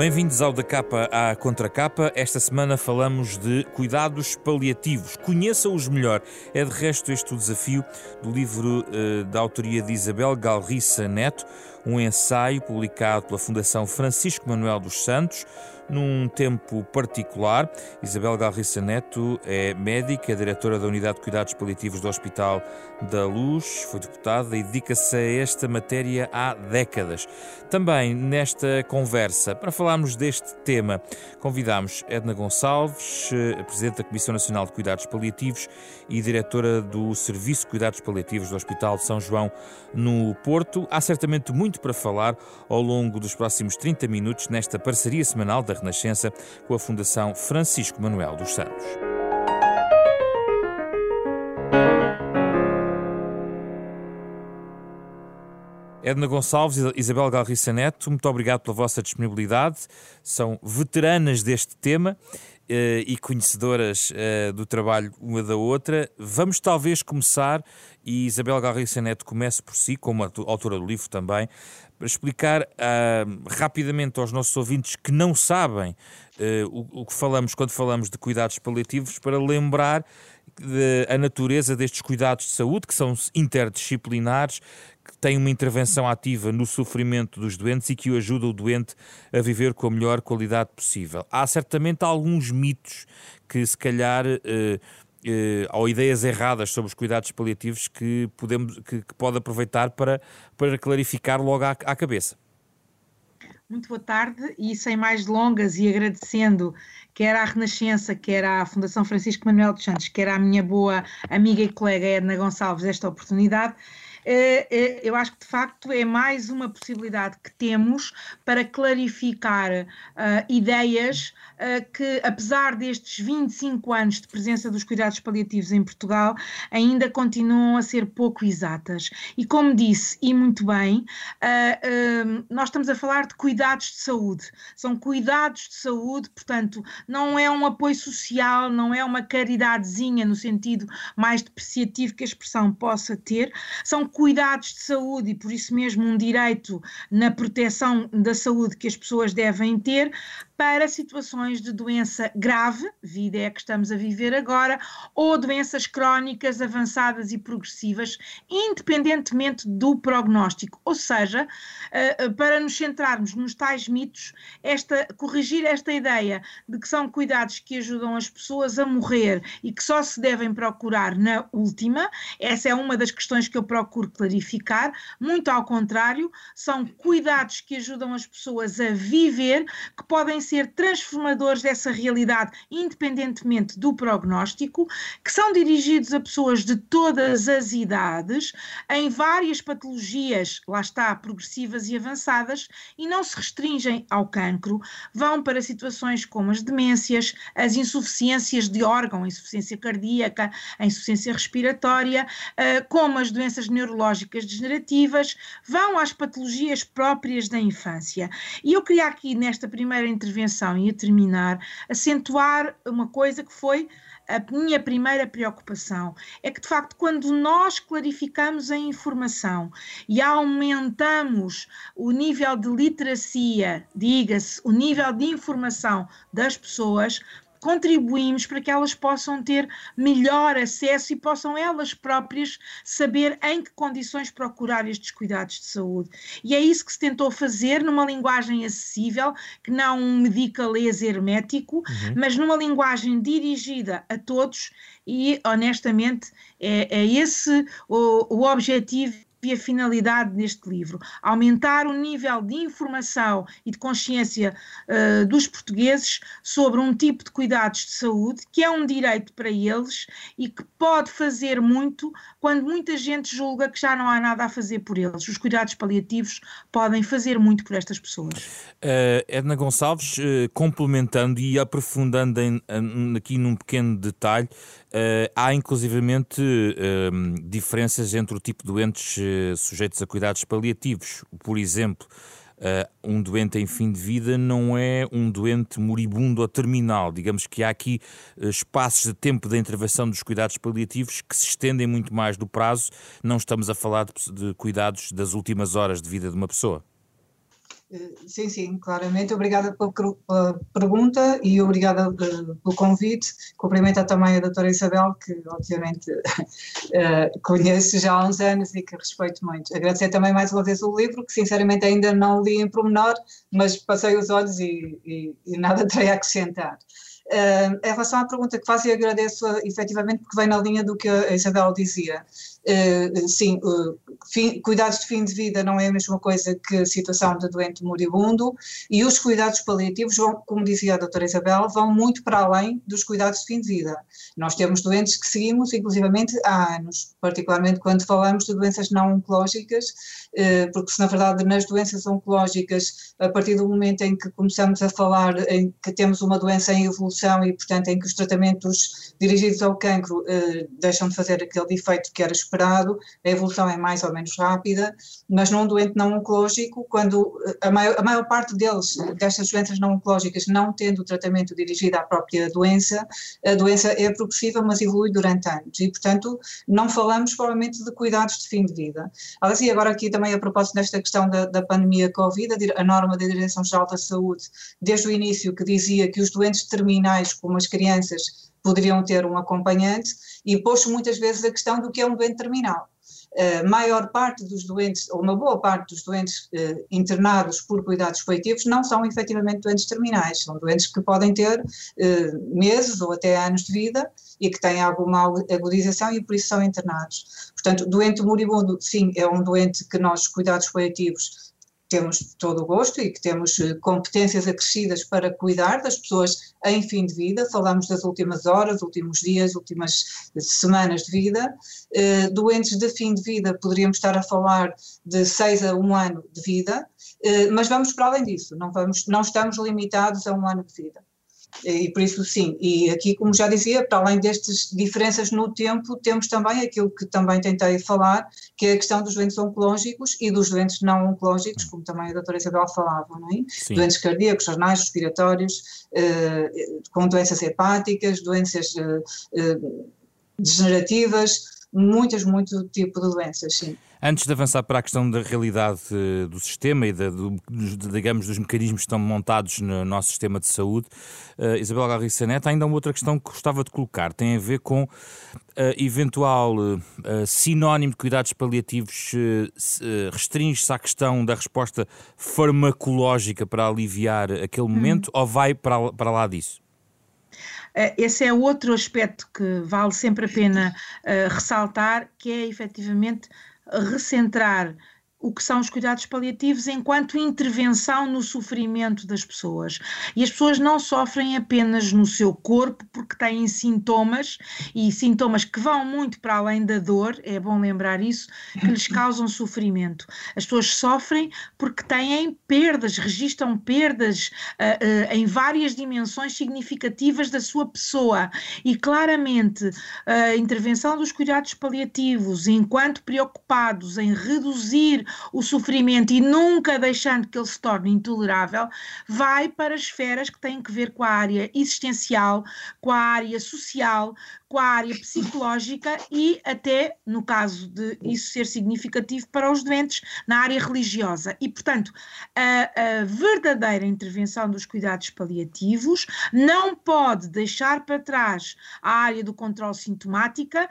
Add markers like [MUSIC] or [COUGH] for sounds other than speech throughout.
Bem-vindos ao Da Capa à Contracapa. Esta semana falamos de cuidados paliativos. Conheça-os melhor. É de resto este o desafio do livro uh, da autoria de Isabel Galriça Neto, um ensaio publicado pela Fundação Francisco Manuel dos Santos num tempo particular. Isabel Galriça Neto é médica, diretora da Unidade de Cuidados Paliativos do Hospital da Luz, foi deputada e dedica-se a esta matéria há décadas. Também nesta conversa, para falarmos deste tema, convidamos Edna Gonçalves, eh, Presidente da Comissão Nacional de Cuidados Paliativos e diretora do Serviço de Cuidados Paliativos do Hospital de São João, no Porto. Há certamente muito para falar ao longo dos próximos 30 minutos nesta parceria semanal da Renascença com a Fundação Francisco Manuel dos Santos. Edna Gonçalves e Isabel Galriça Neto, muito obrigado pela vossa disponibilidade. São veteranas deste tema e conhecedoras uh, do trabalho uma da outra. Vamos talvez começar, e Isabel Galriça Neto comece por si, como autora do livro também, para explicar uh, rapidamente aos nossos ouvintes que não sabem uh, o, o, que falamos quando falamos de cuidados paliativos, para lembrar de, a natureza destes cuidados de saúde, que são interdisciplinares, que têm uma intervenção ativa no sofrimento dos doentes e que o ajuda o doente a viver com a melhor qualidade possível. Há certamente alguns mitos que, se calhar, uh, eh, ou ideias erradas sobre os cuidados paliativos que, podemos, que, que pode aproveitar para, para clarificar logo à, à cabeça. Muito boa tarde e sem mais delongas e agradecendo quer à Renascença, quer à Fundação Francisco Manuel dos Santos, quer à minha boa amiga e colega Edna Gonçalves esta oportunidade. Eh, eh, eu acho que de facto é mais uma possibilidade que temos para clarificar uh, ideias uh, que, apesar destes 25 anos de presença dos cuidados paliativos em Portugal, ainda continuam a ser pouco exatas. E como disse, e muito bem, uh, nós estamos a falar de cuidados de saúde. São cuidados de saúde, portanto, não é um apoio social, não é uma caridadezinha no sentido mais depreciativo que a expressão possa ter, são cuidados de saúde e por isso mesmo um direito na proteção da saúde que as pessoas devem ter para situações de doença grave, vida é a que estamos a viver agora, ou doenças crónicas avançadas e progressivas, independentemente do prognóstico. Ou seja, eh, eh, para nos centrarmos nos tais mitos, esta, corrigir esta ideia de que são cuidados que ajudam as pessoas a morrer e que só se devem procurar na última, essa é uma das questões que eu procuro clarificar. Muito ao contrário, são cuidados que ajudam as pessoas a viver, que podem ser transformadores dessa realidade, independentemente do prognóstico, que são dirigidos a pessoas de todas as idades, em várias patologias, lá está, progressivas e avançadas, e não se restringem ao cancro, vão para situações como as demências, as insuficiências de órgão, insuficiência cardíaca, insuficiência respiratória, eh, como as doenças neurológicas degenerativas, vão às patologias próprias da infância. E eu queria aqui, nesta primeira intervenção e a terminar, acentuar uma coisa que foi a minha primeira preocupação é que, de facto, quando nós clarificamos a informação e aumentamos o nível de literacia, diga-se, o nível de informação das pessoas, contribuímos para que elas possam ter melhor acesso e possam elas próprias saber em que condições procurar estes cuidados de saúde. E é isso que se tentou fazer numa linguagem acessível, que não um medicalês hermético, uhum. mas numa linguagem dirigida a todos e, honestamente, é, é esse o, o objetivo e a finalidade deste livro: aumentar o nível de informação e de consciência uh, dos portugueses sobre um tipo de cuidados de saúde que é um direito para eles e que pode fazer muito quando muita gente julga que já não há nada a fazer por eles. Os cuidados paliativos podem fazer muito por estas pessoas. Uh, Edna Gonçalves, uh, complementando e aprofundando em, aqui num pequeno detalhe, há inclusivamente diferenças entre o tipo de doentes sujeitos a cuidados paliativos. Por exemplo, Uh, um doente em fim de vida não é um doente moribundo ou terminal. Digamos que há aqui uh, espaços de tempo de intervenção dos cuidados paliativos que se estendem muito mais do prazo. Não estamos a falar de cuidados das últimas horas de vida de uma pessoa. Sim, sim, claramente. Obrigada pela, pergunta e obrigada uh, pelo convite. Cumprimento também a doutora Isabel, que obviamente uh, [LAUGHS] conheço já há uns anos e que respeito muito. Agradecer também mais uma vez o livro, que sinceramente ainda não li em pormenor, mas passei os olhos e, e, e nada [LAUGHS] terei a acrescentar. Uh, em relação à pergunta que faz, e agradeço efetivamente porque vem na linha do que a Isabel dizia. Uh, sim, uh, fim, cuidados de fim de vida não é a mesma coisa que a situação de doente moribundo e os cuidados paliativos vão, como dizia a doutora Isabel, vão muito para além dos cuidados de fim de vida. Nós temos doentes que seguimos, inclusivamente, há anos, particularmente quando falamos de doenças não oncológicas, uh, porque se na verdade nas doenças oncológicas, a partir do momento em que começamos a falar em que temos uma doença em evolução e, portanto, em que os tratamentos dirigidos ao cancro deixam de fazer aquele efeito que era esperado, a evolução é mais ou menos rápida, mas num doente não oncológico, quando eh, a maior, a maior parte deles, destas doenças não oncológicas, não tendo o tratamento dirigido à própria doença, a doença é progressiva, mas evolui durante anos e, portanto, não falamos provavelmente de cuidados de fim de vida. Aliás, e agora aqui também a propósito desta questão da, da pandemia Covid, a norma da Direção-Geral da Saúde, desde o início, que dizia que os doentes terminais, como as crianças, poderiam ter um acompanhante e pôs muitas vezes a questão do que é um doente terminal. A maior parte dos doentes, ou uma boa parte dos doentes eh, internados por cuidados paliativos não são efetivamente doentes terminais, são doentes que podem ter eh, meses ou até anos de vida e que têm alguma agudização e por isso são internados. Portanto, doente moribundo, sim, é um doente que nós, cuidados paliativos, temos todo o gosto e que temos eh, competências acrescidas para cuidar das pessoas em fim de vida, falamos das últimas horas, últimos dias, últimas semanas de vida. Uh, doentes de fim de vida, poderíamos estar a falar de seis a um ano de vida, mas vamos para além disso, não, vamos, não estamos limitados a um ano de vida. E por isso, sim, e aqui, como já dizia, para além destas diferenças no tempo, temos também aquilo que também tentei falar, que é a questão dos doentes oncológicos e dos doentes não oncológicos, como também a doutora Isabel falava, não é? Sim. Doentes cardíacos, renais, respiratórios, eh, com doenças hepáticas, doenças eh, eh, degenerativas, muitas, muito tipo de doenças, sim. Antes de avançar para a questão da realidade eh, do sistema e da, do, digamos, dos mecanismos que estão montados no nosso sistema de saúde, uh, Isabel Garriça Neto, ainda uma outra questão que gostava de colocar, tem a ver com uh, eventual uh, sinónimo de cuidados paliativos restringe-se à questão da resposta farmacológica para aliviar aquele hum. momento hum. ou vai para, para lá disso? Esse é outro aspecto que vale sempre a pena ressaltar, que é efetivamente recentrar o que são os cuidados paliativos enquanto intervenção no sofrimento das pessoas. E as pessoas não sofrem apenas no seu corpo porque têm sintomas e sintomas que vão muito para além da dor, é bom lembrar isso, que lhes [LAUGHS] causam sofrimento. As pessoas sofrem porque têm perdas, registram perdas uh, uh, em várias dimensões significativas da sua pessoa. E claramente a intervenção dos cuidados paliativos, enquanto preocupados em reduzir o sofrimento e nunca deixando que ele se torne intolerável, vai para esferas que têm que ver com a área existencial, com a área social, com a área psicológica e até, no caso de isso ser significativo para os doentes, na área religiosa. E, portanto, a, a verdadeira intervenção dos cuidados paliativos não pode deixar para trás a área do controle sintomática,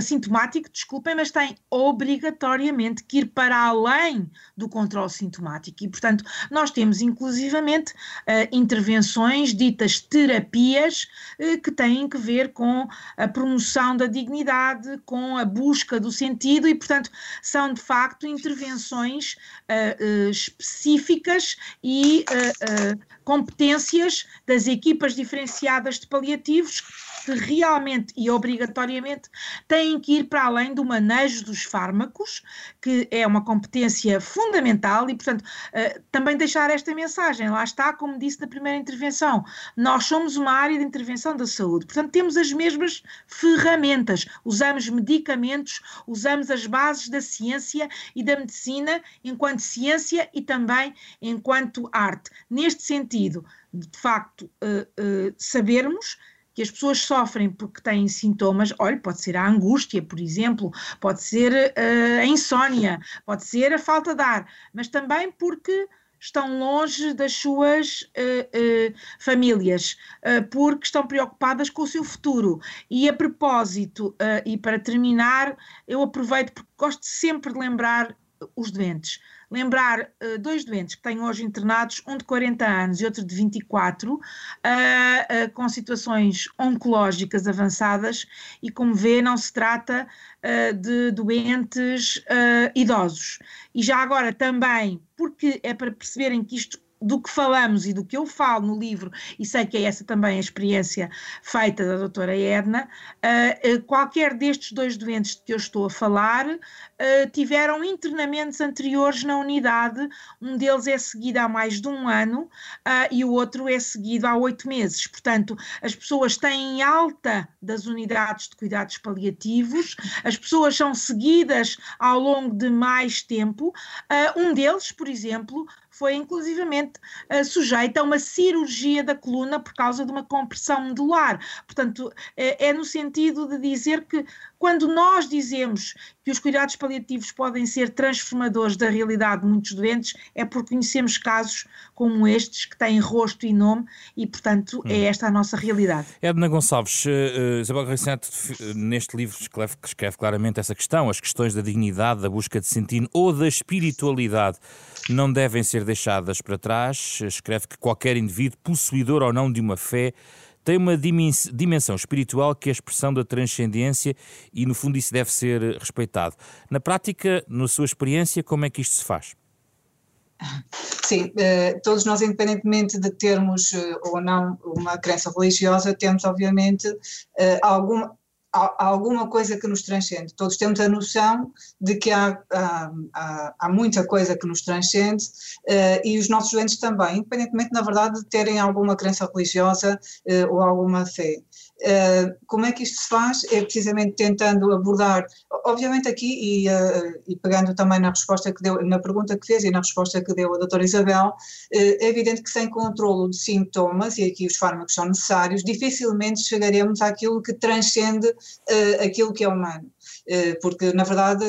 sintomático, desculpem, mas tem obrigatoriamente que ir para além do controle sintomático. E, portanto, nós temos inclusivamente uh, intervenções ditas terapias uh, que têm que ver com a promoção da dignidade, com a busca do sentido e, portanto, são de facto intervenções uh, específicas e competências das equipas diferenciadas de paliativos que realmente e obrigatoriamente têm que ir para além do manejo dos fármacos, que é uma competência fundamental e, portanto, uh, também deixar esta mensagem. Lá está, como disse na primeira intervenção, nós somos uma área de intervenção da saúde, portanto, temos as mesmas ferramentas, usamos medicamentos, usamos as bases da ciência e da medicina enquanto ciência e também enquanto arte. Neste sentido, de facto, uh, uh, sabermos que as pessoas sofrem porque têm sintomas, olha, pode ser a angústia, por exemplo, pode ser uh, a insónia, pode ser a falta de ar, mas também porque estão longe das suas uh, uh, famílias, porque estão preocupadas com o seu futuro. E a propósito, e para terminar, eu aproveito porque gosto sempre de lembrar os doentes lembrar uh, dois doentes que têm hoje internados, um de 40 anos e outro de 24, uh, uh, com situações oncológicas avançadas, e como vê, não se trata uh, de doentes idosos. E já agora também, porque é para perceberem que isto do que falamos e do que eu falo no livro, e sei que é essa também a experiência feita da doutora Edna, uh, qualquer destes dois doentes de que eu estou a falar uh, tiveram internamentos anteriores na unidade, um deles é seguido há mais de um ano uh, e o outro é seguido há oito meses. Portanto, as pessoas têm alta das unidades de cuidados paliativos, as pessoas são seguidas ao longo de mais tempo. um deles, por exemplo, foi inclusivamente uh, sujeita a uma cirurgia da coluna por causa de uma compressão medular. Portanto, é, é no sentido de dizer que quando nós dizemos que os cuidados paliativos podem ser transformadores da realidade de muitos doentes, é porque conhecemos casos como estes que têm rosto e nome e, portanto, é hum. esta a nossa realidade. Edna Gonçalves, uh, Isabel Garriceto, neste livro escreve, escreve claramente essa questão, as questões da dignidade, da busca de sentido ou da espiritualidade não devem ser deixadas para trás. Escreve que qualquer indivíduo, possuidor ou não de uma fé, tem uma dimensão espiritual que é a expressão da transcendência e, no fundo, isso deve ser respeitado. Na prática, na sua experiência, como é que isto se faz? Sim, eh, todos nós, independentemente de termos eh, ou não uma crença religiosa, temos, obviamente, eh, alguma, há, alguma coisa que nos transcende. Todos temos a noção de que há, há, há muita coisa que nos transcende uh, e os nossos doentes também, independentemente, na verdade, de terem alguma crença religiosa uh, ou alguma fé. Uh, como é que isto se faz? É precisamente tentando abordar, obviamente aqui, e, uh, e, pegando também na resposta que deu, na pergunta que fez e na resposta que deu a doutora Isabel, uh, é evidente que sem controlo de sintomas, e aqui os fármacos são necessários, dificilmente chegaremos àquilo que transcende aquilo que é humano. porque, na verdade,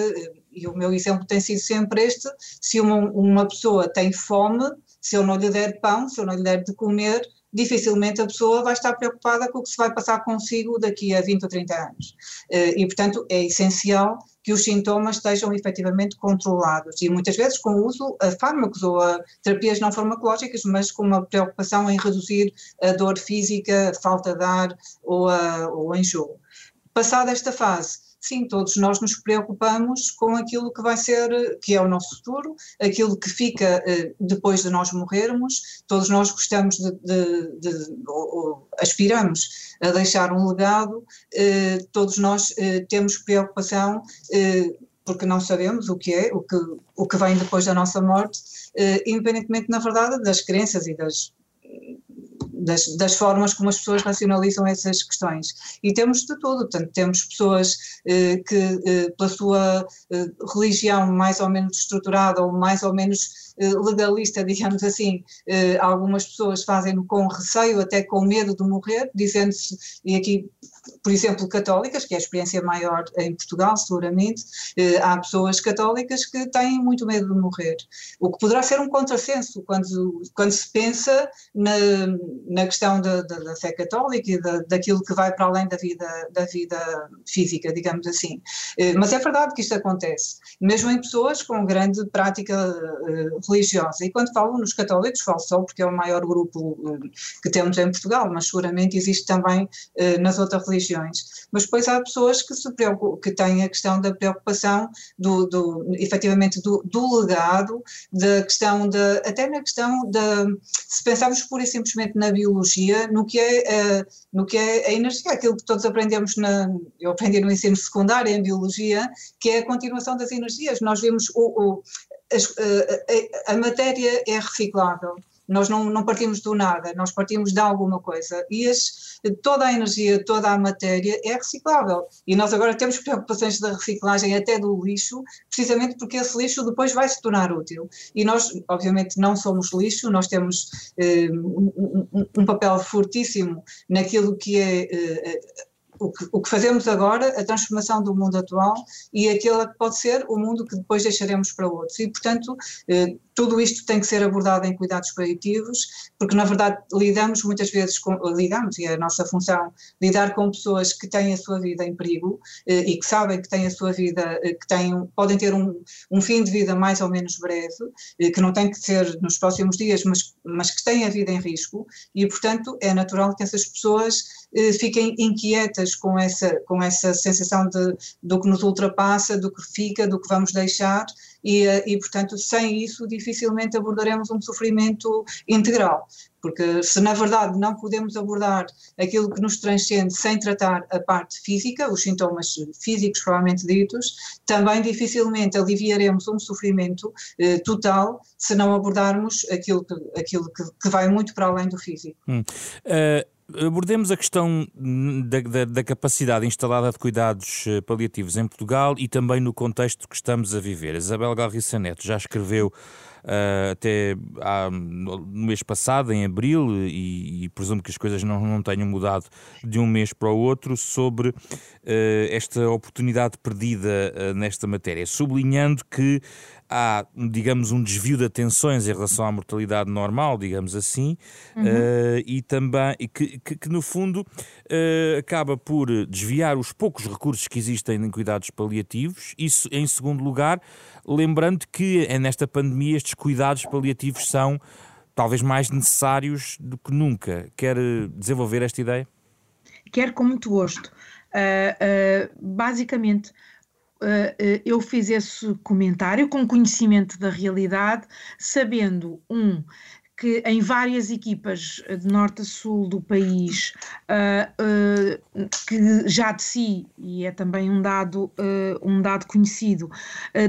e o meu exemplo tem sido sempre este, se uma, uma pessoa tem fome, se eu não lhe der pão, se eu não lhe der de comer, dificilmente a pessoa vai estar preocupada com o que se vai passar consigo daqui a 20 ou 30 anos. Eh, e, portanto, é essencial que os sintomas estejam efetivamente controlados e muitas vezes com o uso a fármacos ou a terapias não farmacológicas, mas com uma preocupação em reduzir a dor física, a falta de ar ou, a, ou enjoo. Passada esta fase, sim, todos nós nos preocupamos com aquilo que vai ser, que é o nosso futuro, aquilo que fica eh, depois de nós morrermos, todos nós gostamos de, de, de ou, aspiramos a deixar um legado, eh, todos nós eh, temos preocupação porque não sabemos o que é, o que, o que vem depois da nossa morte, independentemente, na verdade, das crenças e das das, das, formas como as pessoas racionalizam essas questões. E temos de tudo, portanto, temos pessoas eh, que, eh, pela sua eh, religião mais ou menos estruturada ou mais ou menos eh, legalista, [LAUGHS] digamos assim, eh, algumas pessoas fazem com receio, até com medo de morrer, dizendo-se, e aqui por exemplo, católicas, que é a experiência maior em Portugal, seguramente, eh, há pessoas católicas que têm muito medo de morrer. O que poderá ser um contrassenso quando, quando se pensa na, na questão da, da, da fé católica e da, daquilo que vai para além da vida, da vida física, digamos assim. Eh, mas é verdade que isto acontece, mesmo em pessoas com grande prática eh, religiosa. E quando falo nos católicos, falo só porque é o maior grupo que temos em Portugal, mas seguramente existe também nas outras religiões. Mas depois há pessoas que se que têm a questão da preocupação do, do efetivamente do, do legado, da questão da, até na questão da, se pensarmos pura e simplesmente na biologia, no que é, uh, no que é a energia, aquilo que todos aprendemos na, eu aprendi no ensino secundário em biologia, que é a continuação das energias. Nós vemos o, o a, a, a matéria é reciclável. Nós não, não partimos do nada, nós partimos de alguma coisa. E as, toda a energia, toda a matéria é reciclável. E nós agora temos preocupações da reciclagem até do lixo, precisamente porque esse lixo depois vai se tornar útil. E nós, obviamente, não somos lixo, nós temos eh, um, um, papel fortíssimo naquilo que é. Eh, o, que, o que fazemos agora, a transformação do mundo atual e aquele que pode ser o mundo que depois deixaremos para outros. E, portanto, eh, tudo isto tem que ser abordado em cuidados paliativos, porque na verdade lidamos muitas vezes com, lidamos, e é a nossa função, lidar com pessoas que têm a sua vida em perigo eh, e que sabem que têm a sua vida, eh, que têm, podem ter um, um fim de vida mais ou menos breve, eh, que não tem que ser nos próximos dias, mas, mas que têm a vida em risco, e portanto é natural que essas pessoas fiquem inquietas com essa, com essa sensação de, do que nos ultrapassa, do que fica, do que vamos deixar, e, eh, e portanto, sem isso, dificilmente abordaremos um sofrimento integral. Porque se na verdade não podemos abordar aquilo que nos transcende sem tratar a parte física, os sintomas físicos provavelmente ditos, também dificilmente aliviaremos um sofrimento eh, total se não abordarmos aquilo, que, aquilo que, que, vai muito para além do físico. Hum. Uh Abordemos a questão da, da, da, capacidade instalada de cuidados eh, paliativos em Portugal e também no contexto que estamos a viver. Isabel Galriça Neto já escreveu uh, até há, no mês passado, em abril, e, e, presumo que as coisas não, não tenham mudado de um mês para o outro, sobre uh, esta oportunidade perdida uh, nesta matéria, sublinhando que há, digamos, um desvio de atenções em relação à mortalidade normal, digamos assim, uhum. uh, e também que, que, que no fundo uh, acaba por desviar os poucos recursos que existem em cuidados paliativos. Isso, em segundo lugar, lembrando que é nesta pandemia estes cuidados paliativos são talvez mais necessários do que nunca. Quer desenvolver esta ideia? Quero com muito gosto. Uh, basicamente, eh, eh, eu fiz esse comentário com conhecimento da realidade, sabendo, um, que em várias equipas de norte a sul do país, uh, uh, que já de si, e é também um dado, uh, um dado conhecido,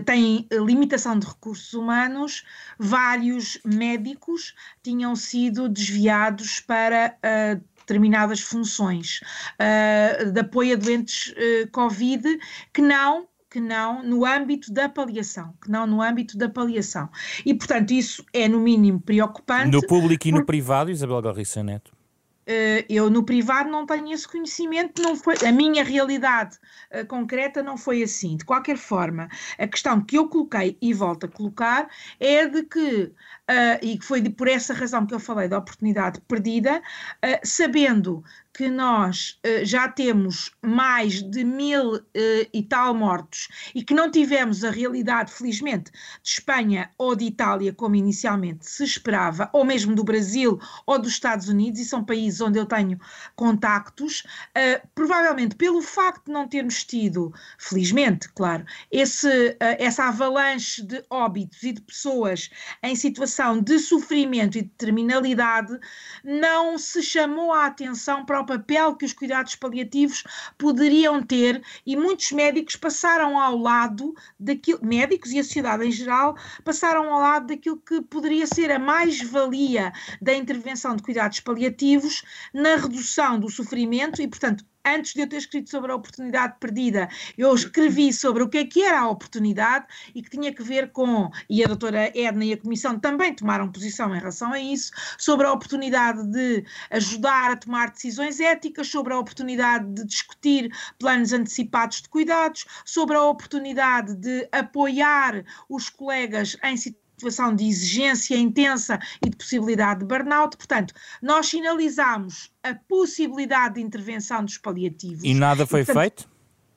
têm limitação de recursos humanos, vários médicos tinham sido desviados para determinadas funções de apoio a doentes Covid que não que não no âmbito da paliação, que não no âmbito da paliação. E, portanto, isso é no mínimo preocupante. No público e no privado, Isabel Garriça Neto? Uh, eu no privado não tenho esse conhecimento, não foi, a minha realidade uh, concreta não foi assim. De qualquer forma, a questão que eu coloquei e volto a colocar é de que, uh, e foi de, por essa razão que eu falei da oportunidade perdida, sabendo que nós uh, já temos mais de mil uh, e tal mortos e que não tivemos a realidade, felizmente, de Espanha ou de Itália, como inicialmente se esperava, ou mesmo do Brasil ou dos Estados Unidos, e são países onde eu tenho contactos, uh, provavelmente pelo facto de não termos tido, felizmente, claro, esse, essa avalanche de óbitos e de pessoas em situação de sofrimento e de terminalidade, não se chamou a atenção para o papel que os cuidados paliativos poderiam ter e muitos médicos passaram ao lado daquilo, médicos e a sociedade em geral, passaram ao lado daquilo que poderia ser a mais-valia da intervenção de cuidados paliativos na redução do sofrimento e, portanto, antes de eu ter escrito sobre a oportunidade perdida, eu escrevi sobre o que é que era a oportunidade e que tinha que ver com, e a doutora Edna e a Comissão também tomaram posição em relação a isso, sobre a oportunidade de ajudar a tomar decisões éticas, sobre a oportunidade de discutir planos antecipados de cuidados, sobre a oportunidade de apoiar os colegas em situações situação de exigência intensa e de possibilidade de burnout. Portanto, nós sinalizamos a possibilidade de intervenção dos paliativos. E nada foi e, portanto, feito?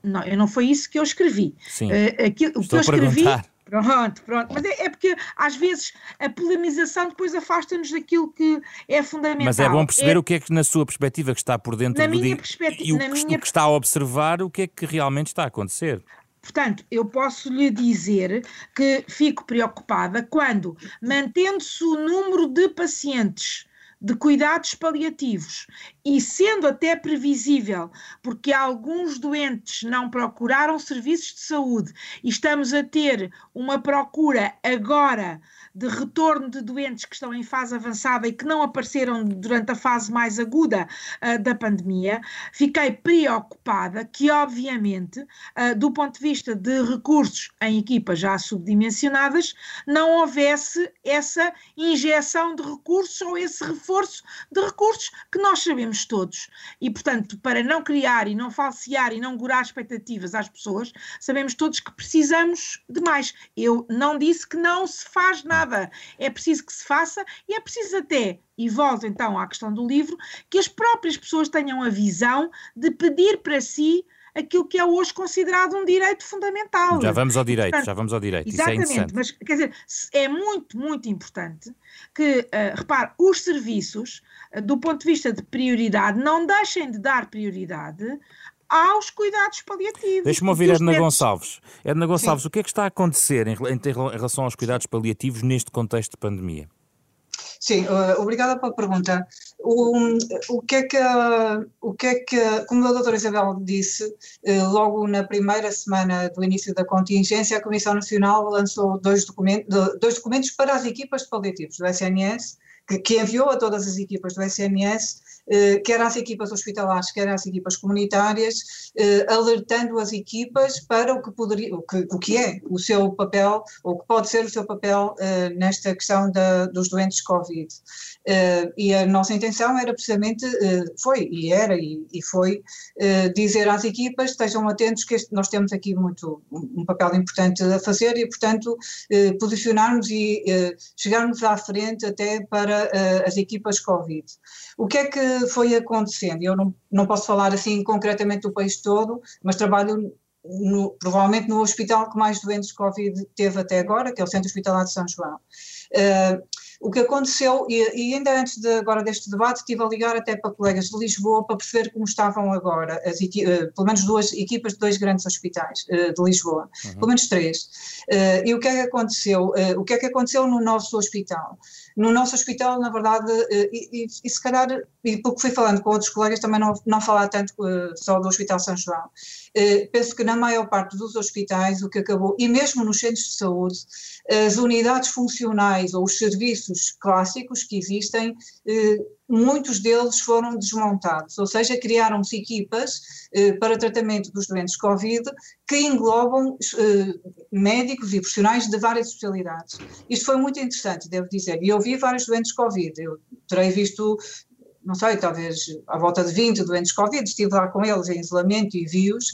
Não, não foi isso que eu escrevi. Sim. Uh, aquilo, o que eu escrevi. Pronto, pronto. Mas é, é, porque às vezes a polemização depois afasta-nos daquilo que é fundamental. Mas é bom perceber é... o que é que, na sua perspectiva, que está por dentro na do minha perspectiva, e o, que, minha... o que está a observar, o que é que realmente está a acontecer. Portanto, eu posso lhe dizer que fico preocupada quando, mantendo-se o número de pacientes de cuidados paliativos e sendo até previsível, porque alguns doentes não procuraram serviços de saúde e estamos a ter uma procura agora de retorno de doentes que estão em fase avançada e que não apareceram durante a fase mais aguda uh, da pandemia, fiquei preocupada que, obviamente, uh, do ponto de vista de recursos em equipas já subdimensionadas, não houvesse essa injeção de recursos ou esse reforço de recursos que nós sabemos todos. E, portanto, para não criar e não falsear e não gurar expectativas às pessoas, sabemos todos que precisamos de mais. Eu não disse que não se faz nada, é preciso que se faça e é preciso até e volto então à questão do livro, que as próprias pessoas tenham a visão de pedir para si aquilo que é hoje considerado um direito fundamental. Já vamos ao direito, Portanto, já vamos ao direito. É exatamente, é mas quer dizer, é muito, muito importante que, uh, repare, os serviços, uh, do ponto de vista de prioridade, não deixem de dar prioridade aos cuidados paliativos. Deixa-me ouvir Edna Gonçalves. Edna Gonçalves, Sim. o que é que está a acontecer em, em relação aos cuidados paliativos neste contexto de pandemia? Sim, uh, obrigada pela pergunta. O, o, que é que, o que é que, como a doutora Isabel disse, uh, logo na primeira semana do início da contingência, a Comissão Nacional lançou dois documentos, dois documentos para as equipas de paliativos do SNS, que, que enviou a todas as equipas do SNS eh, quer às equipas hospitalares, quer às equipas comunitárias, eh, alertando as equipas para o que, poderia, o que, o que é o seu papel, ou que pode ser o seu papel eh, nesta questão da, dos doentes Covid. e a nossa intenção era precisamente, foi e era e, e foi, dizer às equipas, estejam atentos que este, nós temos aqui muito, um papel importante a fazer e, portanto, posicionarmos e chegarmos à frente até para as equipas Covid. O que é que foi acontecendo? Eu não, não posso falar assim concretamente do país todo, mas trabalho no, provavelmente no hospital que mais doentes Covid teve até agora, que é o Centro Hospitalar de São João. Uh, o que aconteceu, e, e, ainda antes de, agora deste debate, estive a ligar até para colegas de Lisboa para perceber como estavam agora, as, uh, pelo menos duas equipas de dois grandes hospitais uh, de Lisboa, uhum. pelo menos três. E o que é que aconteceu? o que é que aconteceu no nosso hospital? No nosso hospital, na verdade, e, e, e, se calhar, e porque fui falando com outros colegas, também não, não falar tanto só do Hospital São João, penso que na maior parte dos hospitais o que acabou, e mesmo nos centros de saúde, as unidades funcionais ou os serviços clássicos que existem, eh, muitos deles foram desmontados, ou seja, criaram-se equipas eh, para tratamento dos doentes Covid que englobam eh, médicos e profissionais de várias especialidades. Isto foi muito interessante, devo dizer, e eu vi vários doentes Covid, eu terei visto não sei, talvez à volta de 20 doentes Covid, estive lá com eles em isolamento e vi-os,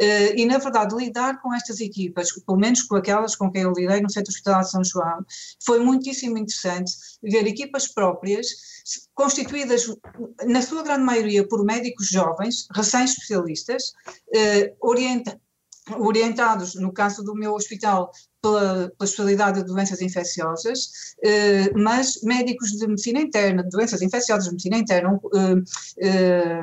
uh, e na verdade lidar com estas equipas, pelo menos com aquelas com quem eu lidei no Centro Hospitalar de São João, foi muitíssimo interessante ver equipas próprias constituídas na sua grande maioria por médicos jovens, recém-especialistas, orienta orientados, no caso do meu hospital, pela, pela especialidade de doenças infecciosas, eh, mas médicos de medicina interna, de doenças infecciosas de medicina interna, eh, eh,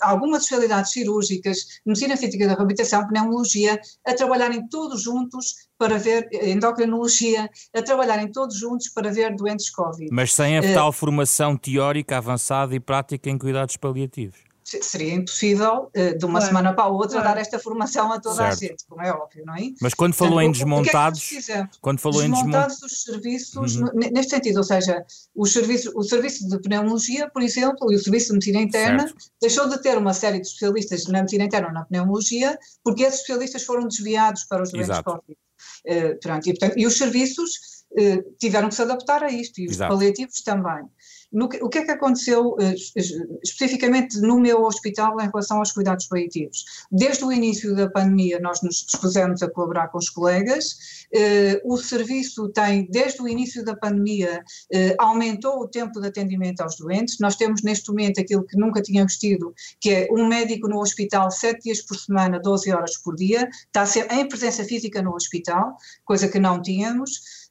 algumas especialidades cirúrgicas, medicina física da reabilitação, pneumologia, a trabalharem todos juntos para ver, endocrinologia, a trabalharem todos juntos para ver doentes Covid. Mas sem a tal formação teórica avançada e prática em cuidados paliativos seria impossível uh, de uma claro. semana para a outra claro. dar esta formação a toda certo. a gente, como é óbvio, não é? Mas quando falou Portanto, em desmontados, é quando falou desmontados em desmontados os serviços, uhum. neste sentido, ou seja, o serviço, o serviço de pneumologia, por exemplo, e o serviço de medicina interna, certo. deixou de ter uma série de especialistas na medicina interna ou na pneumologia, porque esses especialistas foram desviados para os doentes Exato. Covid. Uh, pronto, e, portanto, e os serviços uh, tiveram que se adaptar a isto, e os Exato. paliativos também. No, o que é que aconteceu uh, especificamente no meu hospital em relação aos cuidados paliativos? Desde o início da pandemia, nós nos dispusemos a colaborar com os colegas. Uh, o serviço tem, desde o início da pandemia, uh, aumentou o tempo de atendimento aos doentes. Nós temos neste momento aquilo que nunca tínhamos tido, que é um médico no hospital sete dias por semana, 12 horas por dia, está em presença física no hospital, coisa que não tínhamos.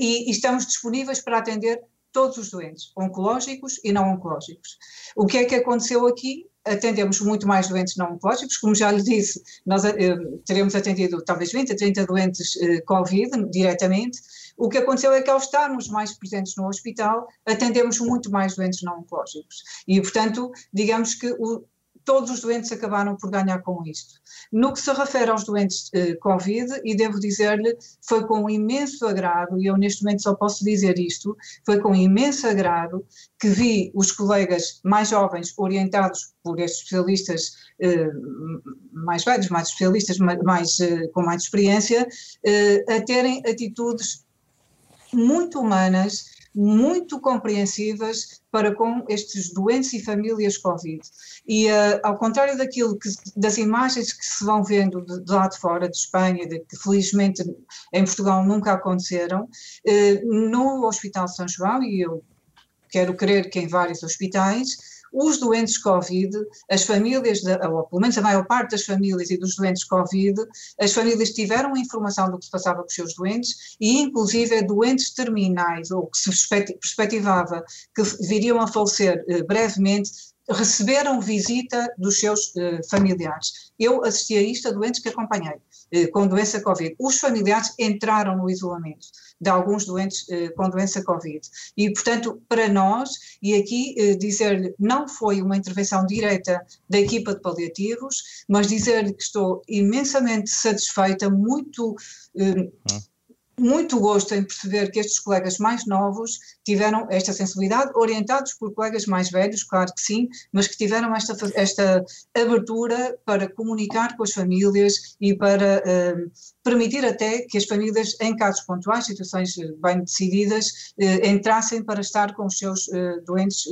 E, estamos disponíveis para atender todos os doentes, oncológicos e não oncológicos. O que é que aconteceu aqui? Atendemos muito mais doentes não oncológicos, como já lhe disse, nós eh, teremos atendido talvez 20 a 30 doentes eh, Covid diretamente. O que aconteceu é que ao estarmos mais presentes no hospital, atendemos muito mais doentes não oncológicos. E, portanto, digamos que o, todos os doentes acabaram por ganhar com isto. No que se refere aos doentes eh, Covid, e devo dizer-lhe, foi com imenso agrado, e eu neste momento só posso dizer isto, foi com imenso agrado que vi os colegas mais jovens orientados por estes especialistas eh, mais velhos, mais especialistas, mais, eh, com mais experiência, eh, a terem atitudes muito humanas, muito compreensivas para com estes doentes e famílias Covid. E uh, ao contrário daquilo que, das imagens que se vão vendo de, de lá de fora, de Espanha, de, que felizmente em Portugal nunca aconteceram, uh, no Hospital São João, e eu quero crer que em vários hospitais, os doentes Covid, as famílias, ou pelo menos a maior parte das famílias e dos doentes Covid, as famílias tiveram informação do que se passava com os seus doentes e, inclusive, doentes terminais, ou que se perspectivava que viriam a falecer eh, brevemente, receberam visita dos seus eh, familiares. Eu assisti a isto a doentes que acompanhei, eh, com doença Covid. Os familiares entraram no isolamento de alguns doentes eh, com doença Covid. E, portanto, para nós, e aqui dizer-lhe, não foi uma intervenção direta da equipa de paliativos, mas dizer-lhe que estou imensamente satisfeita, muito. Hum muito gosto em perceber que estes colegas mais novos tiveram esta sensibilidade, orientados por colegas mais velhos, claro que sim, mas que tiveram esta, esta abertura para comunicar com as famílias e para uh, permitir até que as famílias, em casos pontuais, situações bem decididas, uh, entrassem para estar com os seus uh, doentes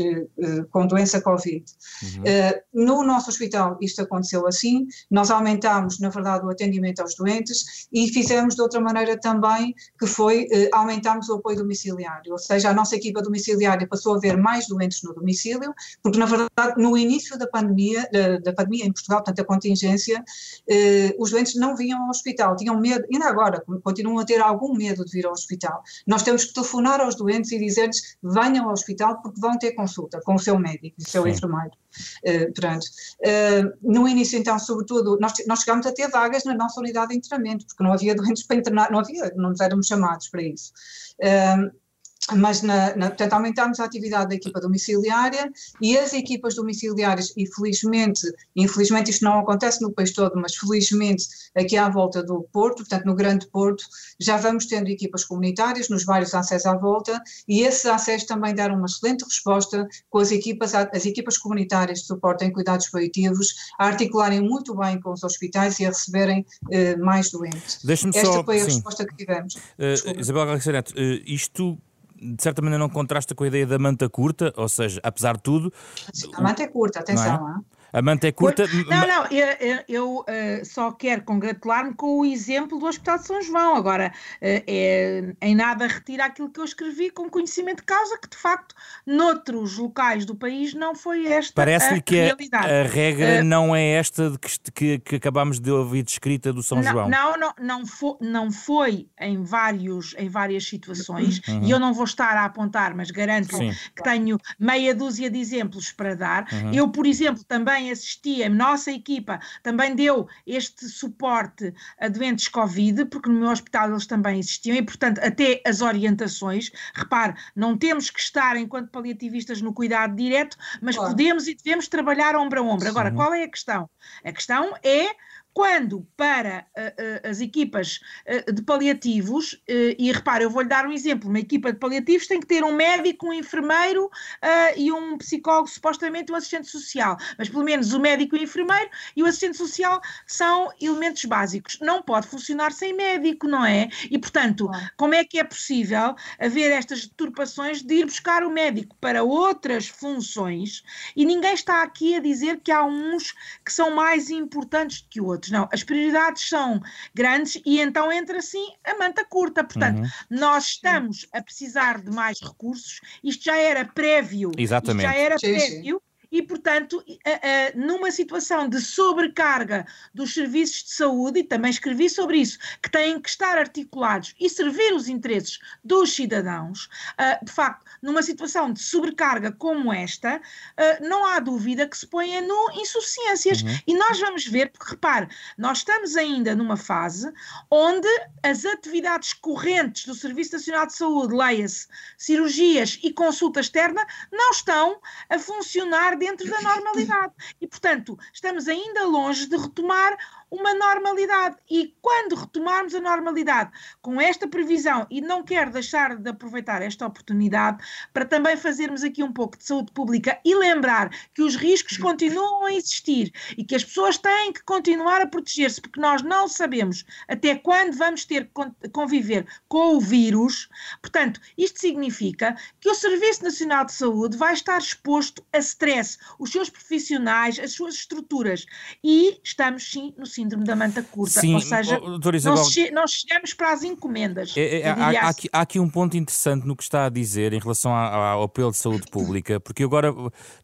com doença Covid. Uhum. no nosso hospital isto aconteceu assim, nós aumentámos, na verdade, o atendimento aos doentes e fizemos de outra maneira também, que foi aumentarmos o apoio domiciliário, ou seja, a nossa equipa domiciliária passou a ver mais doentes no domicílio, porque na verdade no início da pandemia, da, da pandemia em Portugal, portanto a contingência, eh, os doentes não vinham ao hospital, tinham medo, ainda agora continuam a ter algum medo de vir ao hospital. Nós temos que telefonar aos doentes e dizer-lhes venham ao hospital porque vão ter consulta com o seu médico, o seu Sim. enfermeiro. Uh, pronto. Uh, no início, então, sobretudo, nós, nós chegámos a ter vagas na nossa unidade de internamento, porque não havia doentes para internar, não havia, não nos éramos chamados para isso. Uh, mas na, na, portanto aumentámos a atividade da equipa domiciliária e as equipas domiciliárias, e felizmente, infelizmente isto não acontece no país todo, mas felizmente aqui à volta do Porto, portanto no Grande Porto, já vamos tendo equipas comunitárias nos vários acessos à volta e esses acessos também deram uma excelente resposta com as equipas, as equipas comunitárias de suporte em cuidados paliativos a articularem muito bem com os hospitais e a receberem eh, mais doentes. Esta só, foi a sim. resposta que tivemos. Uh, Isabel Garcia Neto, uh, isto de certa maneira não contrasta com a ideia da manta curta, ou seja, apesar de tudo. A manta é curta, atenção. Não é? A manta é curta. Não, não, eu, eu uh, só quero congratular-me com o exemplo do Hospital de São João. Agora, uh, é, em nada retira aquilo que eu escrevi com conhecimento de causa, que de facto, noutros locais do país não foi esta Parece-lhe que a, a, regra uh, não é esta de que, que, que, acabámos de ouvir descrita do São não, João. Não, não, não, foi, não foi em, vários, em várias situações, uhum. e eu não vou estar a apontar, mas garanto Sim. que tenho meia dúzia de exemplos para dar. Uhum. Eu, por exemplo, também também assistia, a nossa equipa também deu este suporte a doentes Covid, porque no meu hospital eles também existiam, e portanto até as orientações, repare, não temos que estar enquanto paliativistas no cuidado direto, mas claro. podemos e devemos trabalhar ombro a ombro. Agora, qual é a questão? A questão é quando para uh, uh, as equipas uh, de paliativos, e repare, eu vou-lhe dar um exemplo: uma equipa de paliativos tem que ter um médico, um enfermeiro e um psicólogo, supostamente um assistente social, mas pelo menos o médico e o enfermeiro e o assistente social são elementos básicos. Não pode funcionar sem médico, não é? E portanto, como é que é possível haver estas deturpações de ir buscar o médico para outras funções e ninguém está aqui a dizer que há uns que são mais importantes que outros? Não, as prioridades são grandes e então entra assim a manta curta. Portanto, uhum. nós estamos a precisar de mais recursos. Isto já era prévio. Exatamente. Isto já era prévio e, portanto, numa situação de sobrecarga dos serviços de saúde, e também escrevi sobre isso, que têm que estar articulados e servir os interesses dos cidadãos, ah, de facto, numa situação de sobrecarga como esta, ah, não há dúvida que se ponha no insuficiências. Uhum. E nós vamos ver, porque repare, nós estamos ainda numa fase onde as atividades correntes do Serviço Nacional de Saúde, leia-se cirurgias e consulta externa, não estão a funcionar dentro da normalidade. E, portanto, estamos ainda longe de retomar uma normalidade. E quando retomarmos a normalidade com esta previsão, e não quero deixar de aproveitar esta oportunidade para também fazermos aqui um pouco de saúde pública e lembrar que os riscos continuam a existir e que as pessoas têm que continuar a proteger-se, porque nós não sabemos até quando vamos ter que conviver com o vírus. Portanto, isto significa que o Serviço Nacional de Saúde vai estar exposto a stress, os seus profissionais, as suas estruturas. E estamos sim no síndrome da manta curta, sim, ou seja, Isabel, che nós chegamos para as encomendas. É, é, há, há, aqui, há, aqui, um ponto interessante no que está a dizer em relação ao apelo de saúde pública, porque agora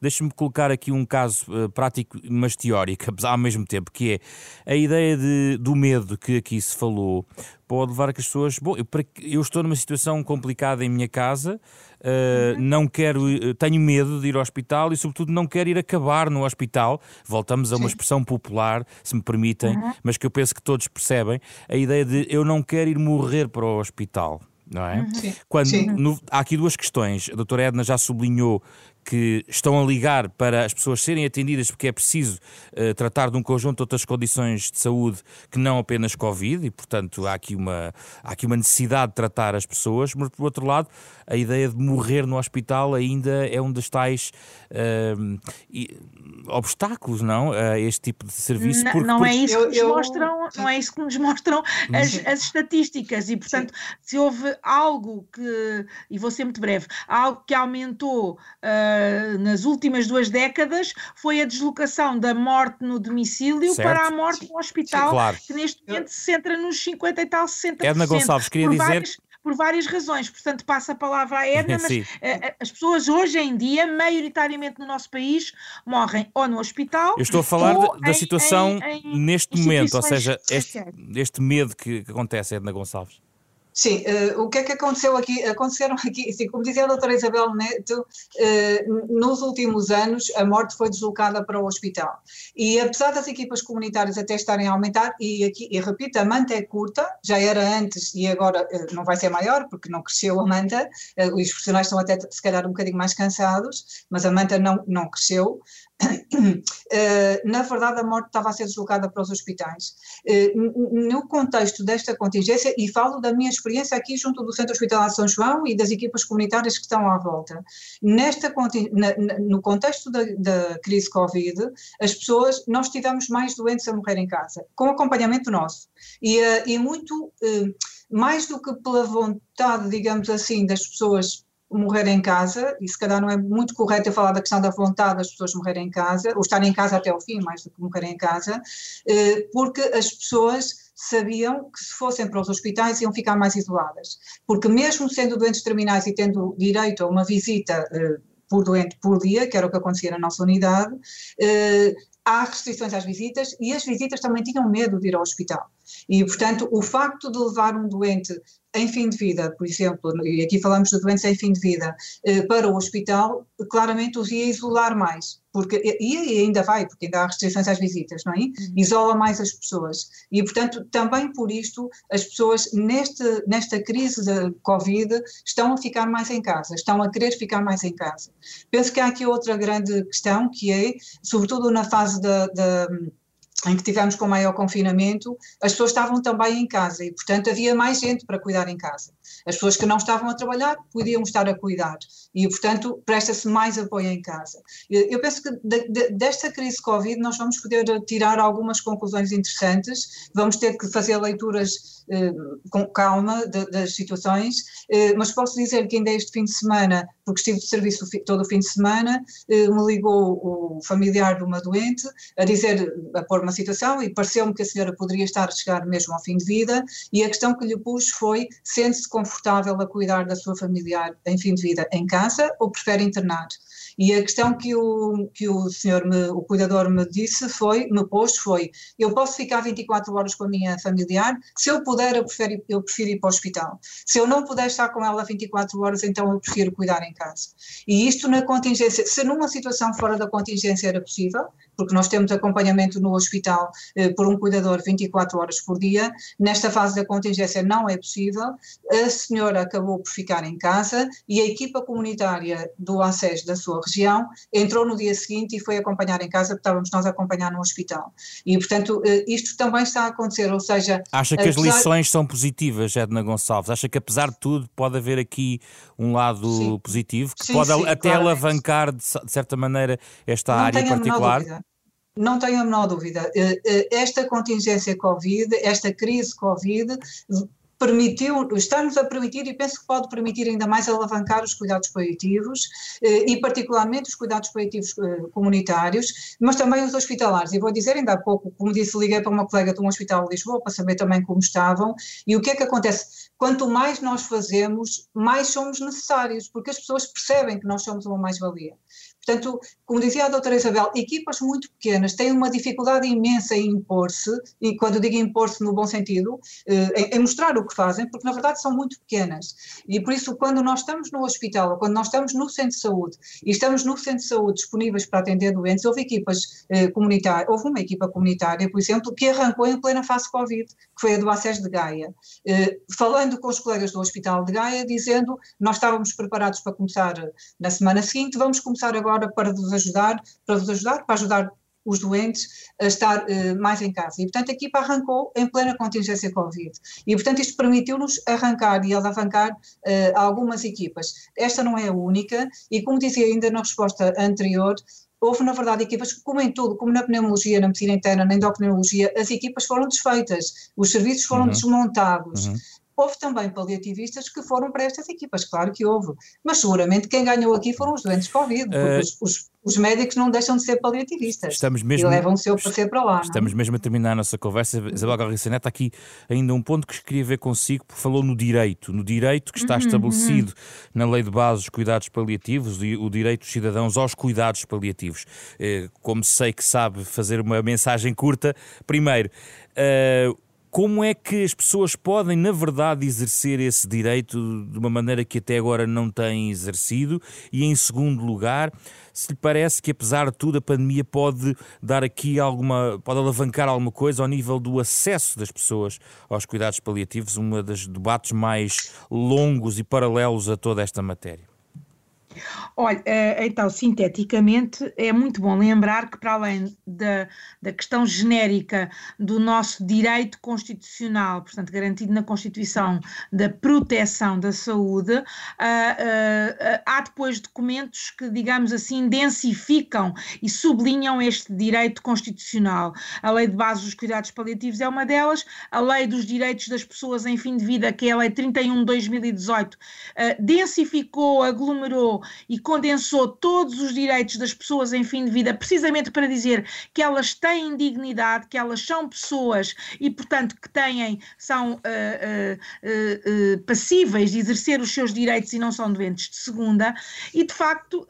deixe-me colocar aqui um caso uh, prático, mas teórico, [LAUGHS] ao mesmo tempo, que é a ideia de, do medo que aqui se falou pode levar a que as pessoas. Bom, eu, eu estou numa situação complicada em minha casa, uh, não quero, eh, tenho medo de ir ao hospital e, sobretudo, não quero ir acabar no hospital. Voltamos a uma expressão popular, se me permitem, uhum. mas que eu penso que todos percebem: a ideia de eu não quero ir morrer para o hospital não é? Uhum. Sim. Quando Sim. No, há aqui duas questões. A doutora Edna já sublinhou que estão a ligar para as pessoas serem atendidas porque é preciso uh, tratar de um conjunto de outras condições de saúde que não apenas Covid e, portanto, há aqui uma, há aqui uma necessidade de tratar as pessoas, mas, por outro lado, a ideia de morrer no hospital ainda é um dos tais uh, obstáculos, não? A este tipo de serviço. Não, porque, não é isso que nos eu... mostram, não é isso que nos mostram as, as estatísticas e, portanto, Sim. se houve algo que, e vou ser muito breve, algo que aumentou uh, nas últimas duas décadas foi a deslocação da morte no domicílio certo. para a morte no hospital, Sim, claro. que neste momento se centra nos 50 e tal, 60%. Edna Gonçalves, queria dizer... Várias, por várias razões, portanto passa a palavra à Edna, [LAUGHS] mas uh, as pessoas hoje em dia, maioritariamente no nosso país, morrem ou no hospital. Eu estou a falar da situação em, em neste momento, ou seja, este, este medo que, que acontece, Edna Gonçalves. Sim, uh, o que é que aconteceu aqui? Aconteceram aqui, assim, como dizia a doutora Isabel Neto, uh, nos últimos anos a morte foi deslocada para o hospital. E apesar das equipas comunitárias até estarem a aumentar, e aqui, e repito, a manta é curta, já era antes e agora uh, não vai ser maior, porque não cresceu a manta, os profissionais estão até se calhar um bocadinho mais cansados, mas a manta não, não cresceu. Eh, na verdade, a morte estava a ser deslocada para os hospitais. Eh, no contexto desta contingência, e falo da minha experiência aqui junto do Centro Hospitalar de São João e das equipas comunitárias que estão à volta, nesta, no contexto da, da crise Covid, as pessoas, nós tivemos mais doentes a morrer em casa, com acompanhamento nosso. E, eh, e muito, mais do que pela vontade, digamos assim, das pessoas morrer em casa, e se calhar não é muito correto eu falar da questão da vontade das pessoas morrerem em casa, ou estarem em casa até ao fim, mais do que morrerem em casa, eh, porque as pessoas sabiam que se fossem para os hospitais iam ficar mais isoladas. Porque mesmo sendo doentes terminais e tendo direito a uma visita eh, por doente por dia, que era o que acontecia na nossa unidade, eh, há restrições às visitas e as visitas também tinham medo de ir ao hospital. E, portanto, o facto de levar um doente em fim de vida, por exemplo, e aqui falamos de doentes em fim de vida, eh, para o hospital, claramente os ia isolar mais, porque, e ainda vai, porque ainda há restrições às visitas, não é? Uhum. Isola mais as pessoas. E, portanto, também por isto, as pessoas neste, nesta crise da Covid estão a ficar mais em casa, estão a querer ficar mais em casa. Penso que há aqui outra grande questão, que é, sobretudo na fase da, da em que tivemos com maior confinamento, as pessoas estavam também em casa e, portanto, havia mais gente para cuidar em casa. As pessoas que não estavam a trabalhar podiam estar a cuidar e, portanto, presta-se mais apoio em casa. Eu penso que de, de, desta crise Covid nós vamos poder tirar algumas conclusões interessantes, vamos ter que fazer leituras com calma de, das situações, eh, mas posso dizer que ainda este fim de semana, porque estive de serviço todo o fim de semana, eh, me ligou o familiar de uma doente a dizer, a pôr uma situação e pareceu-me que a senhora poderia estar a chegar mesmo ao fim de vida e a questão que lhe pus foi, sente-se confortável a cuidar da sua familiar em fim de vida em casa ou prefere internar? E a questão que o, que o senhor, me, o cuidador me disse foi, me pôs foi, eu posso ficar 24 horas com a minha familiar, se eu puder eu prefiro, eu prefiro ir para o hospital. Se eu não puder estar com ela 24 horas, então eu prefiro cuidar em casa. E isto na contingência, se numa situação fora da contingência era possível, porque nós temos acompanhamento no hospital eh, por um cuidador 24 horas por dia, nesta fase da contingência não é possível, a senhora acabou por ficar em casa e a equipa comunitária do ACES da sua região entrou no dia seguinte e foi acompanhar em casa, porque estávamos nós a acompanhar no hospital. E, portanto, eh, isto também está a acontecer, ou seja... Acha que apesar... as lições são positivas, Edna Gonçalves? Acha que, apesar de tudo, pode haver aqui um lado sim. positivo, que sim, pode sim, até claramente. alavancar, de certa maneira, esta não área particular? Não tenho a menor dúvida. Eh, eh, esta contingência Covid, esta crise Covid, permitiu, está-nos a permitir e penso que pode permitir ainda mais alavancar os cuidados paliativos eh, e particularmente os cuidados paliativos eh, comunitários, mas também os hospitalares. E vou dizer ainda há pouco, como disse, liguei para uma colega de um hospital de Lisboa para saber também como estavam e o que é que acontece. Quanto mais nós fazemos, mais somos necessários, porque as pessoas percebem que nós somos uma mais-valia. Portanto, como dizia a doutora Isabel, equipas muito pequenas têm uma dificuldade imensa em impor-se, e quando digo impor-se no bom sentido, eh, em, mostrar o que fazem, porque na verdade são muito pequenas. E por isso, quando nós estamos no hospital, ou quando nós estamos no centro de saúde, e estamos no centro de saúde disponíveis para atender doentes, houve equipas eh, comunitárias, houve uma equipa comunitária, por exemplo, que arrancou em plena fase Covid, que foi a do ACES de Gaia, eh, falando com os colegas do Hospital de Gaia, dizendo, nós estávamos preparados para começar na semana seguinte, vamos começar agora agora para vos ajudar, para vos ajudar, para ajudar os doentes a estar uh, mais em casa. E, portanto, a equipa arrancou em plena contingência Covid. E, portanto, isto permitiu-nos arrancar e alavancar uh, algumas equipas. Esta não é a única, e como dizia ainda na resposta anterior, houve, na verdade, equipas que, como em tudo, como na pneumologia, na medicina interna, na endocrinologia, as equipas foram desfeitas, os serviços foram uhum. desmontados. Uhum. Houve também paliativistas que foram para estas equipas, claro que houve. Mas seguramente quem ganhou aqui foram os doentes Covid, porque uh, os, os, os, médicos não deixam de ser paliativistas. Estamos mesmo, e levam o seu parecer para lá. Estamos não? mesmo a terminar a nossa conversa. Isabel Garriça Neto, aqui ainda um ponto que queria ver consigo, porque falou no direito, no direito que está uhum, estabelecido uhum. na Lei de Base dos Cuidados Paliativos, o direito dos cidadãos aos cuidados paliativos. Eh, como sei que sabe fazer uma mensagem curta, primeiro, uh, como é que as pessoas podem, na verdade, exercer esse direito de uma maneira que até agora não têm exercido? E, em segundo lugar, se lhe parece que, apesar de tudo, a pandemia pode dar aqui alguma, pode alavancar alguma coisa ao nível do acesso das pessoas aos cuidados paliativos, um dos debates mais longos e paralelos a toda esta matéria? Olha, eh, então, sinteticamente, é muito bom lembrar que, para além da, da questão genérica do nosso direito constitucional, portanto, garantido na Constituição, da proteção da saúde, uh, uh, uh, há depois documentos que, digamos assim, densificam e sublinham este direito constitucional. A Lei de Base dos Cuidados Paliativos é uma delas, a Lei dos Direitos das Pessoas em Fim de Vida, que é a Lei 31 de 2018, densificou, aglomerou e condensou todos os direitos das pessoas em fim de vida, precisamente para dizer que elas têm dignidade, que elas são pessoas e, portanto, que têm, são uh, uh, uh, passíveis de exercer os seus direitos e não são doentes de segunda, e de facto.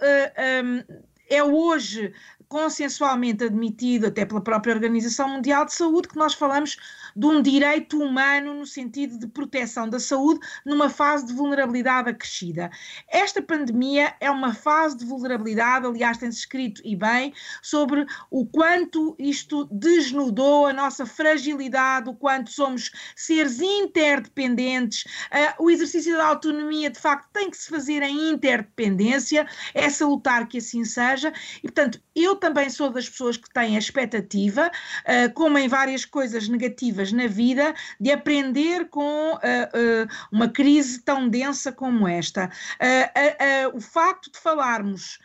Um, é hoje consensualmente admitido até pela própria Organização Mundial de Saúde que nós falamos de um direito humano no sentido de proteção da saúde numa fase de vulnerabilidade acrescida. Esta pandemia é uma fase de vulnerabilidade, aliás, tem-se escrito e bem sobre o quanto isto desnudou a nossa fragilidade, o quanto somos seres interdependentes. Uh, o exercício da autonomia, de facto, tem que se fazer em interdependência, é salutar que assim seja, e portanto, eu também sou das pessoas que têm a expectativa, uh, como em várias coisas negativas na vida de aprender com uh, uh, uma crise tão densa como esta. Uh, o facto de falarmos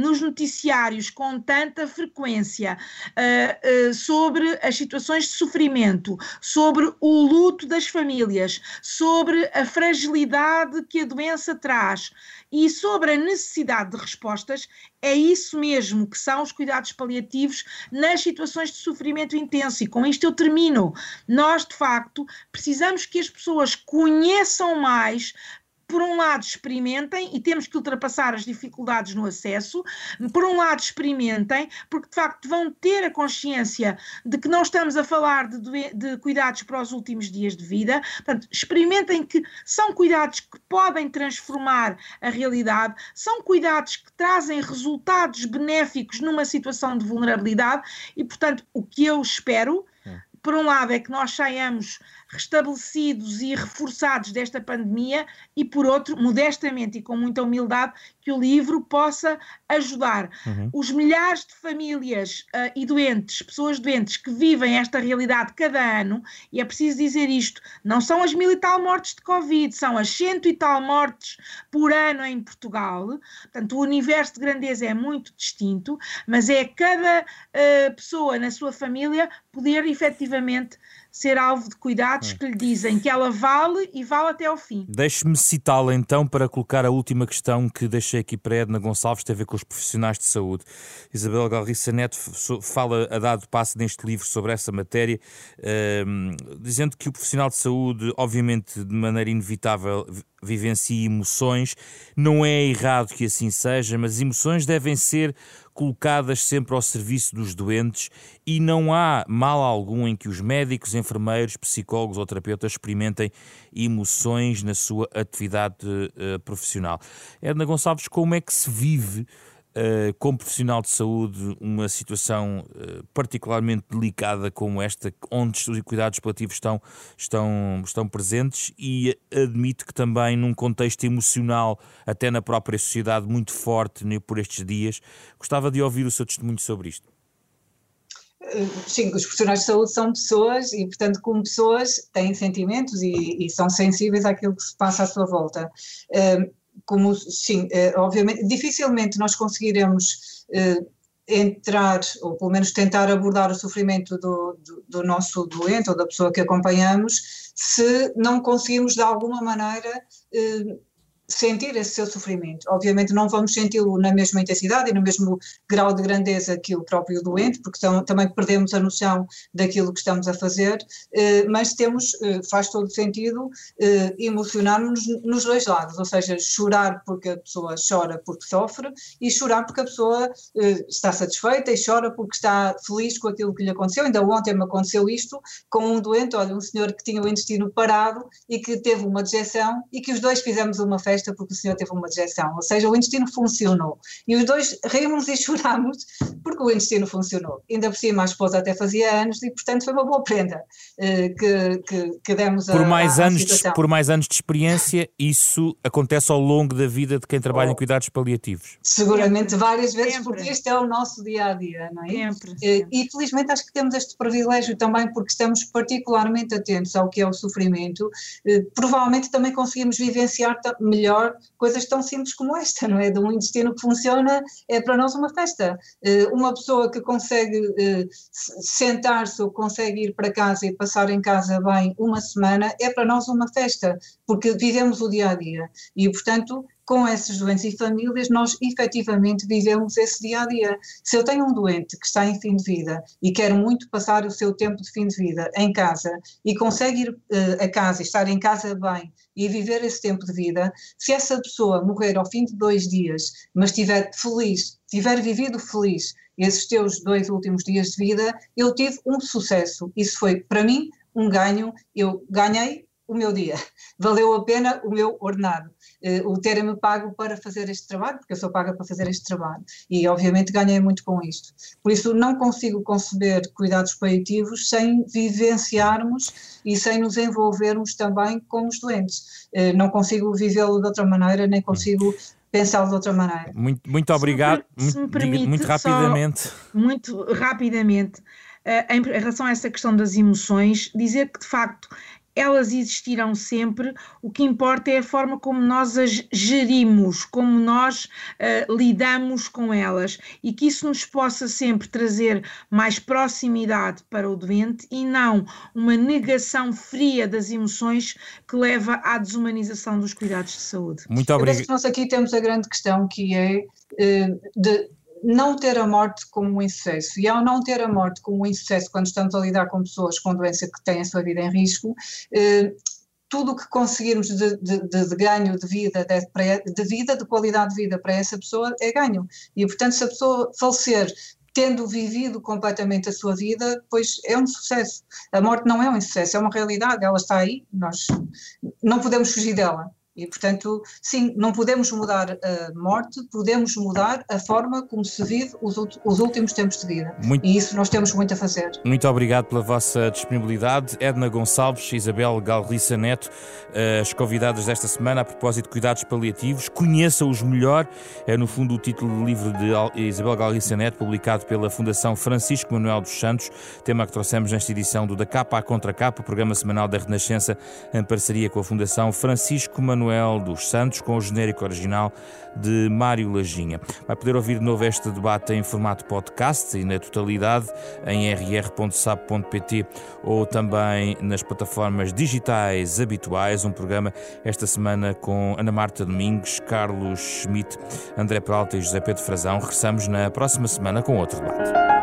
nos noticiários com tanta frequência sobre as situações de sofrimento, sobre o luto das famílias, sobre a fragilidade que a doença traz e sobre a necessidade de respostas, é isso mesmo que são os cuidados paliativos nas situações de sofrimento intenso. E com isto eu termino. Nós, de facto, precisamos que as pessoas conheçam mais por um lado, experimentem e temos que ultrapassar as dificuldades no acesso. Por um lado, experimentem, porque de facto vão ter a consciência de que não estamos a falar de, de cuidados para os últimos dias de vida. Portanto, experimentem que são cuidados que podem transformar a realidade, são cuidados que trazem resultados benéficos numa situação de vulnerabilidade e, portanto, o que eu espero por um lado, é que nós saiamos restabelecidos e reforçados desta pandemia, e por outro, modestamente e com muita humildade, que o livro possa ajudar uhum. os milhares de famílias uh, e doentes, pessoas doentes que vivem esta realidade cada ano, e é preciso dizer isto: não são as mil e tal mortes de Covid, são as cento e tal mortes por ano em Portugal. Portanto, o universo de grandeza é muito distinto, mas é cada uh, pessoa na sua família poder efetivamente ser alvo de cuidados hum. que lhe dizem que ela vale e vale até ao fim. Deixe-me citá-la então para colocar a última questão que deixei aqui para Edna Gonçalves, tem a ver com os profissionais de saúde. Isabel Galriça Neto fala a dado passo neste livro sobre essa matéria, uh, dizendo que o profissional de saúde, obviamente de maneira inevitável, vivencia emoções. Não é errado que assim seja, mas emoções devem ser colocadas sempre ao serviço dos doentes e não há mal algum em que os médicos, enfermeiros, psicólogos ou terapeutas experimentem emoções na sua atividade uh, profissional. Edna Gonçalves, como é que se vive Uh, como profissional de saúde, uma situação uh, particularmente delicada como esta, onde os cuidados paliativos estão, estão, estão presentes, e admito que também num contexto emocional, até na própria sociedade, muito forte né, por estes dias. Gostava de ouvir o seu testemunho sobre isto. Eh, sim, os profissionais de saúde são pessoas e, portanto, como pessoas, têm sentimentos e, e são sensíveis àquilo que se passa à sua volta. Como, sim, eh, obviamente, dificilmente nós conseguiremos eh, entrar, ou pelo menos tentar abordar o sofrimento do, do, do, nosso doente ou da pessoa que acompanhamos, se não conseguirmos de alguma maneira eh, sentir esse seu sofrimento. Obviamente não vamos senti-lo na mesma intensidade e no mesmo grau de grandeza que o próprio doente, porque também perdemos a noção daquilo que estamos a fazer, eh, mas temos, eh, faz todo sentido, eh, emocionar-nos nos dois lados, ou seja, chorar porque a pessoa chora porque sofre e chorar porque a pessoa está satisfeita e chora porque está feliz com aquilo que lhe aconteceu. Ainda ontem me aconteceu isto com um doente, olha, um senhor que tinha o intestino parado e que teve uma dejeção e que os dois fizemos uma festa festa porque o senhor teve uma dejeção, ou seja, o intestino funcionou. E os dois rimos e chorámos porque o intestino funcionou. Ainda por cima a esposa até fazia anos e portanto foi uma boa prenda uh, que, que, que, demos por a, mais a, anos de, Por mais anos de experiência, isso acontece ao longo da vida de quem trabalha oh. em cuidados paliativos? Seguramente Sempre. várias vezes, Sempre. porque este é o nosso dia a dia, não é? Sempre. Uh, e felizmente acho que temos este privilégio também porque estamos particularmente atentos ao que é o sofrimento. Uh, provavelmente também conseguimos vivenciar melhor melhor coisas tão simples como esta, não é? De um intestino que funciona é para nós uma festa. Uh, uma pessoa que consegue uh, sentar-se ou consegue ir para casa e passar em casa bem uma semana é para nós uma festa, porque vivemos o dia a dia e, portanto, com esses doentes e famílias, nós efetivamente vivemos esse dia a dia. Se eu tenho um doente que está em fim de vida e quer muito passar o seu tempo de fim de vida em casa e consegue ir uh, a casa estar em casa bem e viver esse tempo de vida, se essa pessoa morrer ao fim de dois dias, mas estiver feliz, tiver vivido feliz esses teus dois últimos dias de vida, eu tive um sucesso. Isso foi, para mim, um ganho. Eu ganhei o meu dia, valeu a pena o meu ordenado, uh, o terem-me pago para fazer este trabalho, porque eu sou paga para fazer este trabalho, e obviamente ganhei muito com isto. Por isso não consigo conceber cuidados paliativos sem vivenciarmos e sem nos envolvermos também com os doentes. Uh, não consigo vivê-lo de outra maneira, nem consigo pensá-lo de outra maneira. Muito, muito obrigado, se me, permite, muito rapidamente. Muito rapidamente, uh, em relação a essa questão das emoções, dizer que de facto elas existirão sempre, o que importa é a forma como nós as gerimos, como nós uh, lidamos com elas e que isso nos possa sempre trazer mais proximidade para o doente e não uma negação fria das emoções que leva à desumanização dos cuidados de saúde. Muito obrigado. Nós aqui temos a grande questão que é uh, de não ter a morte como um insucesso. E ao não ter a morte como um insucesso, quando estamos a lidar com pessoas com doença que têm a sua vida em risco, eh, tudo o que conseguirmos de, de, de, ganho de vida, de, de vida, de qualidade de vida para essa pessoa é ganho. E, portanto, se a pessoa falecer tendo vivido completamente a sua vida, pois é um sucesso. A morte não é um sucesso, é uma realidade, ela está aí, nós não podemos fugir dela. E, portanto, sim, não podemos mudar a morte, podemos mudar a forma como se vive os, os últimos tempos de vida. Muito, e isso nós temos muito a fazer. Muito obrigado pela vossa disponibilidade. Edna Gonçalves, Isabel Galriça Neto, eh, as convidadas desta semana a propósito de cuidados paliativos. Conheça-os melhor. É, no fundo, o título do livro de Isabel Galriça Neto, publicado pela Fundação Francisco Manuel dos Santos, tema que trouxemos nesta edição do Da Capa à Contra Capa, o programa semanal da Renascença, em parceria com a Fundação Francisco Manuel Manuel dos Santos, com o genérico original de Mário Lajinha. Vai poder ouvir de novo este debate em formato podcast e na totalidade em rr.sab.pt ou também nas plataformas digitais habituais. Um programa esta semana com Ana Marta Domingos, Carlos Schmidt, André Peralta e José Pedro Frazão. Regressamos na próxima semana com outro debate.